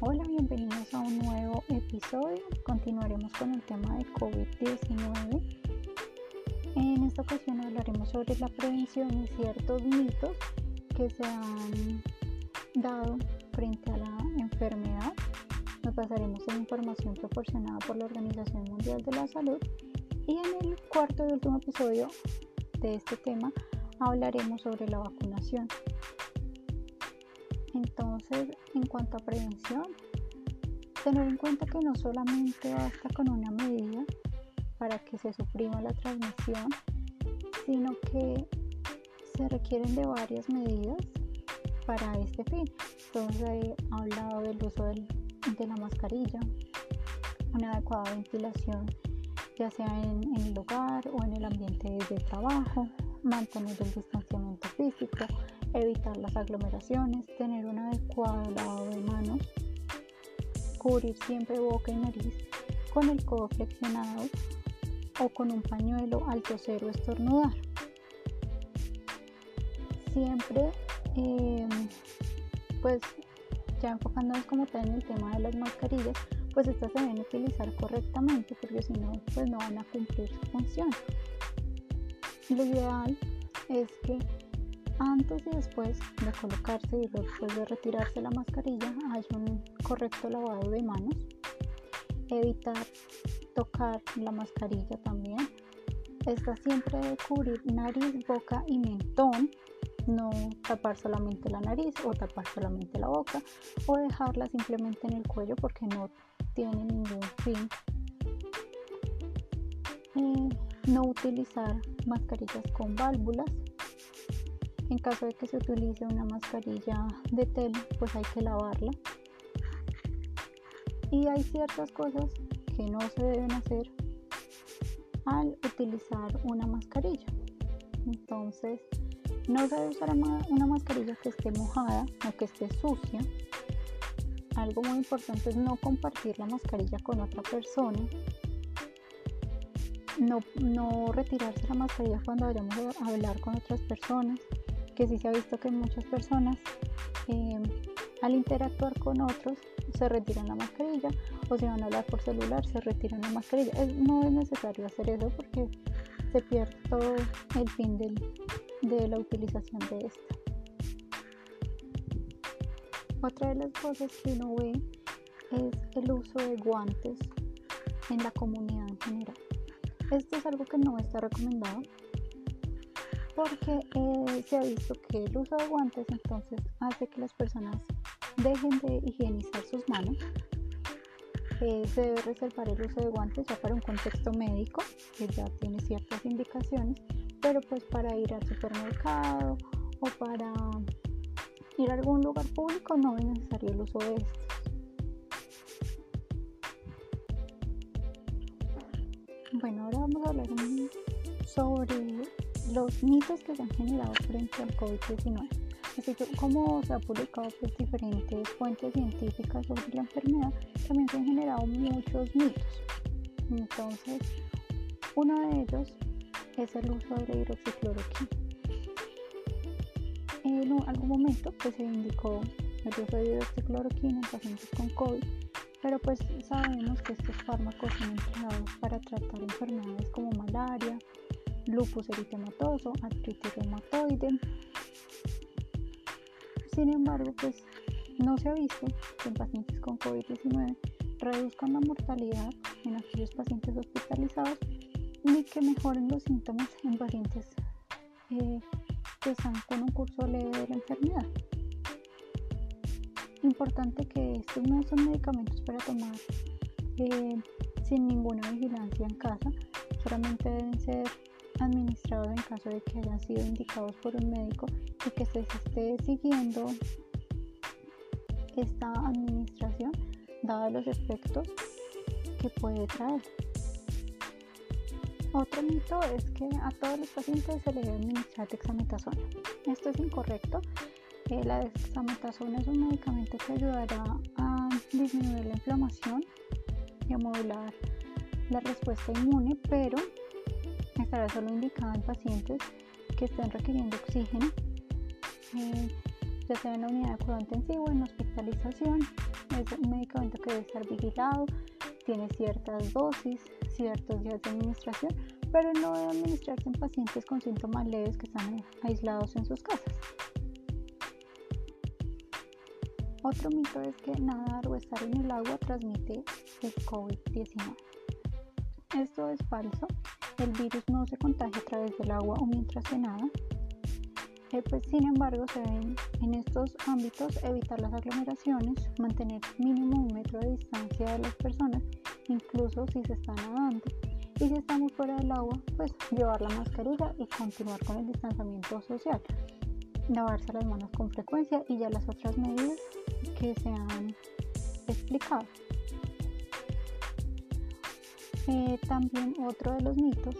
Hola, bienvenidos a un nuevo episodio. Continuaremos con el tema de COVID-19. En esta ocasión hablaremos sobre la prevención y ciertos mitos que se han dado frente a la enfermedad. Nos basaremos en información proporcionada por la Organización Mundial de la Salud y en el cuarto y último episodio de este tema hablaremos sobre la vacunación. Entonces, en cuanto a prevención, tener en cuenta que no solamente basta con una medida para que se suprima la transmisión, sino que se requieren de varias medidas para este fin. Entonces, he hablado del uso de la mascarilla, una adecuada ventilación, ya sea en, el hogar o en el ambiente de trabajo, mantener el distanciamiento físico, evitar las aglomeraciones, tener un adecuado lavado de manos, cubrir siempre boca y nariz con el codo flexionado o con un pañuelo al toser o estornudar. Siempre, em, pues ya enfocándonos como tal en el tema de las mascarillas, pues estas se deben utilizar correctamente porque si no, pues no van a cumplir su función. Lo ideal es que antes y después de colocarse y después de retirarse la mascarilla hay un correcto lavado de manos. Evitar tocar la mascarilla también. Esta siempre debe cubrir nariz, boca y mentón. No tapar solamente la nariz o tapar solamente la boca o dejarla simplemente en el cuello porque no tiene ningún fin. Eh, no utilizar mascarillas con válvulas en caso de que se utilice una mascarilla de tela, pues hay que lavarla. Y hay ciertas cosas que no se deben hacer al utilizar una mascarilla. Entonces, no debe usar una mascarilla que esté mojada o que esté sucia. Algo muy importante es no compartir la mascarilla con otra persona. No, no retirarse la mascarilla cuando vayamos a hablar con otras personas que sí se ha visto que muchas personas eh, al interactuar con otros se retiran la mascarilla o si van a hablar por celular se retiran la mascarilla. no es necesario hacer eso porque se pierde todo el fin de la utilización de esta. Otra de las cosas que uno ve es el uso de guantes en la comunidad en general. Esto es algo que no está recomendado porque eh, se ha visto que el uso de guantes entonces hace que las personas dejen de higienizar sus manos. Eh, se debe reservar el uso de guantes ya para un contexto médico que ya tiene ciertas indicaciones, pero pues para ir al supermercado o para ir a algún lugar público no es necesario el uso de estos. Bueno, ahora vamos a hablar sobre los mitos que se han generado frente al COVID-19. Así que como se ha publicado pues, diferentes fuentes científicas sobre la enfermedad, también se han generado muchos mitos. Entonces, uno de ellos es el uso de hidroxicloroquina. En algún momento pues, se indicó el uso de hidroxicloroquina en pacientes con COVID, pero pues sabemos que estos fármacos son empleados para tratar enfermedades como malaria, lupus eritematoso, artritis reumatoide. Sin embargo, pues no se ha visto que en pacientes con COVID-19 reduzcan la mortalidad en aquellos pacientes hospitalizados ni que mejoren los síntomas en pacientes eh, que están con un curso leve de la enfermedad. Importante que estos no son medicamentos para tomar eh, sin ninguna vigilancia en casa, solamente deben ser administrados en caso de que hayan sido indicados por un médico y que se esté siguiendo esta administración dado los efectos que puede traer. Otro mito es que a todos los pacientes se les debe administrar dexametasona. Esto es incorrecto. Eh, la dexametasona es un medicamento que ayudará a disminuir la inflamación y a modular la respuesta inmune, pero estará solo indicada en pacientes que estén requiriendo oxígeno. Eh, ya sea en la unidad de cuidado intensivo, en hospitalización. Es un medicamento que debe estar vigilado, tiene ciertas dosis, ciertos días de administración, pero no debe administrarse en pacientes con síntomas leves que están aislados en sus casas. Otro mito es que nadar o estar en el agua transmite el COVID-19. Esto es falso. El virus no se contagia a través del agua o mientras se nada. Eh, pues, sin embargo, se deben en estos ámbitos evitar las aglomeraciones, mantener mínimo un metro de distancia de las personas, incluso si se está nadando. Y si estamos fuera del agua, pues llevar la mascarilla y continuar con el distanciamiento social. Lavarse las manos con frecuencia y ya las otras medidas que se han explicado. También otro de los mitos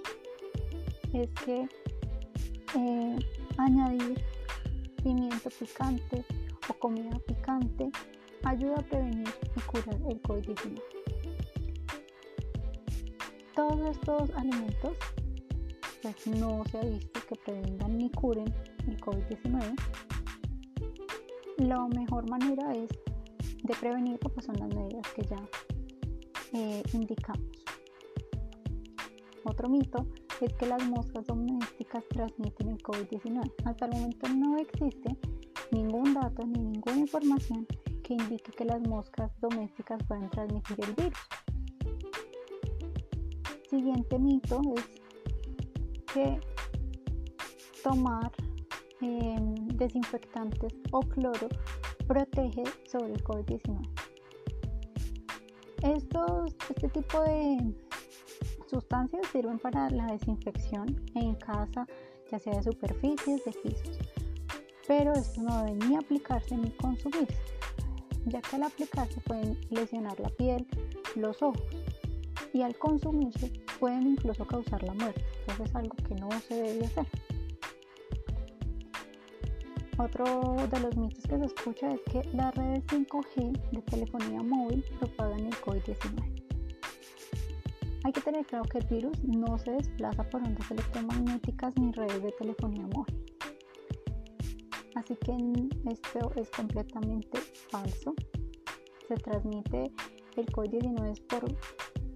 es que eh, añadir pimiento picante o comida picante ayuda a prevenir y curar el COVID-19. Todos estos alimentos pues no se ha visto que prevengan ni curen el COVID-19. La mejor manera es de prevenir pues son las medidas que ya eh, indicamos. Otro mito es que las moscas domésticas transmiten el COVID-19. Hasta el momento no existe ningún dato ni ninguna información que indique que las moscas domésticas pueden transmitir el virus. Siguiente mito es que tomar em, desinfectantes o cloro protege sobre el COVID-19. Este tipo de sustancias sirven para la desinfección en casa, ya sea de superficies, de pisos. Pero esto no debe ni aplicarse ni consumirse, ya que al aplicarse pueden lesionar la piel, los ojos y al consumirse pueden incluso causar la muerte. Eso es algo que no se debe hacer. Otro de los mitos que se escucha es que las redes 5G de telefonía móvil propagan el COVID-19. Hay que tener claro que el virus no se desplaza por ondas electromagnéticas ni redes de telefonía móvil. Así que esto es completamente falso. Se transmite el COVID-19 por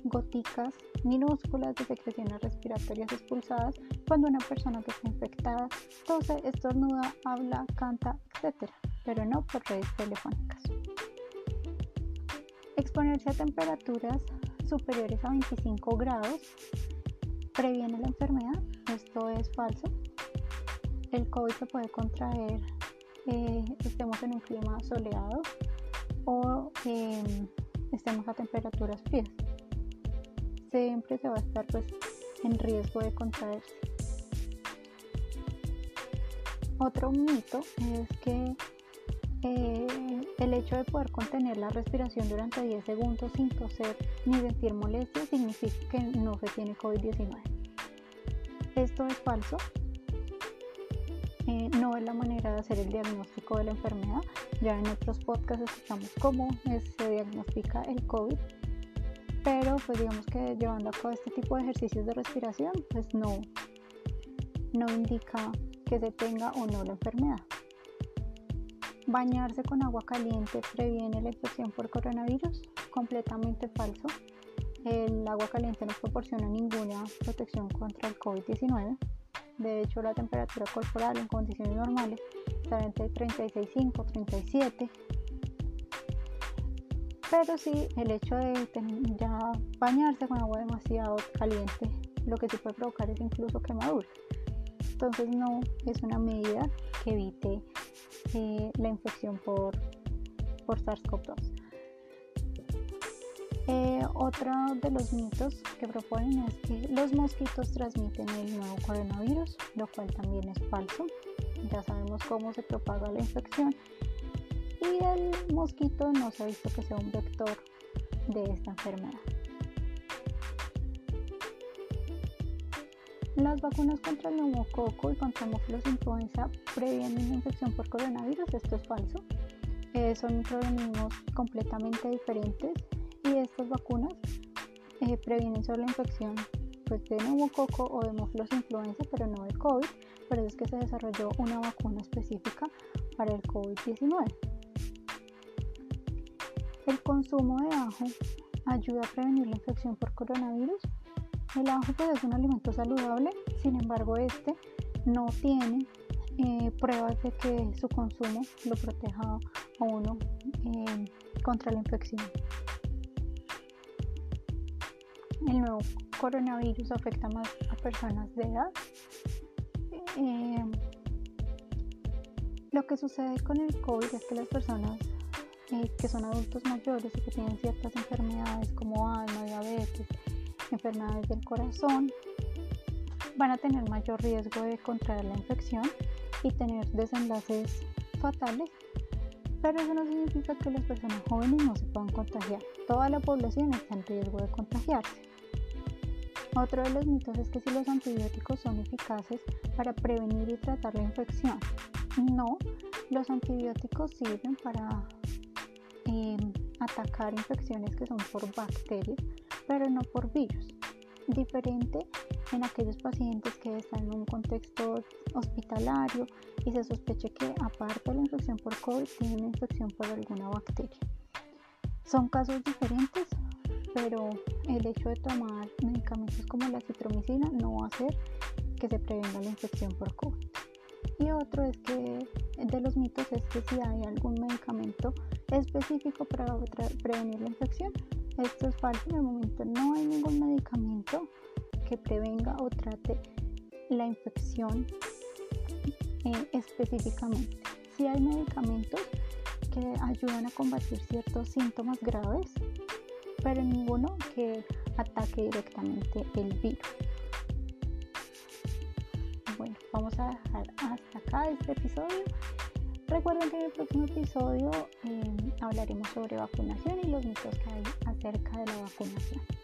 goticas minúsculas de secreciones respiratorias expulsadas cuando una persona que está infectada tose, estornuda, habla, canta, etc. Pero no por redes telefónicas. Exponerse a temperaturas superiores a 25 grados previene la enfermedad. Esto es falso. El COVID se puede contraer eh, estemos en un clima soleado o em, estemos a temperaturas frías. Siempre se va a estar pues, en riesgo de contraerse. Otro mito es que eh, el hecho de poder contener la respiración durante 10 segundos sin toser ni sentir molestia significa que no se tiene COVID-19. Esto es falso. Eh, no es la manera de hacer el diagnóstico de la enfermedad. Ya en otros podcasts escuchamos cómo se diagnostica el COVID. Pero pues digamos que llevando a cabo este tipo de ejercicios de respiración pues no, no indica que se tenga o no la enfermedad. Bañarse con agua caliente previene la infección por coronavirus. Completamente falso. El agua caliente no proporciona ninguna protección contra el COVID-19. De hecho, la temperatura corporal en condiciones normales está entre 36,5 y 37. Pero sí, el hecho de bañarse con agua demasiado caliente, lo que sí puede provocar es incluso quemaduras. Entonces no es una medida que evite la infección por, por SARS-CoV-2. Eh, otro de los mitos que proponen es que los mosquitos transmiten el nuevo coronavirus, lo cual también es falso. Ya sabemos cómo se propaga la infección y el mosquito no se ha visto que sea un vector de esta enfermedad. Las vacunas contra el neumococo y contra hemófilos influenza previenen la infección por coronavirus. Esto es falso. Eh, son microorganismos completamente diferentes y estas vacunas eh, previenen solo la infección pues, de neumococo o de hemófilos influenza, pero no de COVID. Por eso es que se desarrolló una vacuna específica para el COVID-19. El consumo de ajo ayuda a prevenir la infección por coronavirus. El ajo pues, es un alimento saludable, sin embargo este no tiene eh, pruebas de que su consumo lo proteja a uno eh, contra la infección. El nuevo coronavirus afecta más a personas de edad. Eh, lo que sucede con el COVID es que las personas que son adultos mayores y que tienen ciertas enfermedades como alma, diabetes, enfermedades del corazón, van a tener mayor riesgo de contraer la infección y tener desenlaces fatales, pero eso no significa que las personas jóvenes no se puedan contagiar. Toda la población está en riesgo de contagiarse. Otro de los mitos es que si los antibióticos son eficaces para prevenir y tratar la infección. No, los antibióticos sirven para Em, atacar infecciones que son por bacterias, pero no por virus. Diferente en aquellos pacientes que están en un contexto hospitalario y se sospeche que aparte de la infección por COVID tienen infección por alguna bacteria. Son casos diferentes, pero el hecho de tomar medicamentos como la citromicina no va a hacer que se prevenga la infección por COVID. Y otro es que de los mitos es que si hay algún medicamento específico para prevenir la infección, esto es falso. En el momento no hay ningún medicamento que prevenga o trate la infección eh, específicamente. Si hay medicamentos que ayudan a combatir ciertos síntomas graves, pero ninguno que ataque directamente el virus bueno, vamos a dejar hasta acá este episodio. Recuerden que en el próximo episodio eh, hablaremos sobre vacunación y los mitos que hay acerca de la vacunación.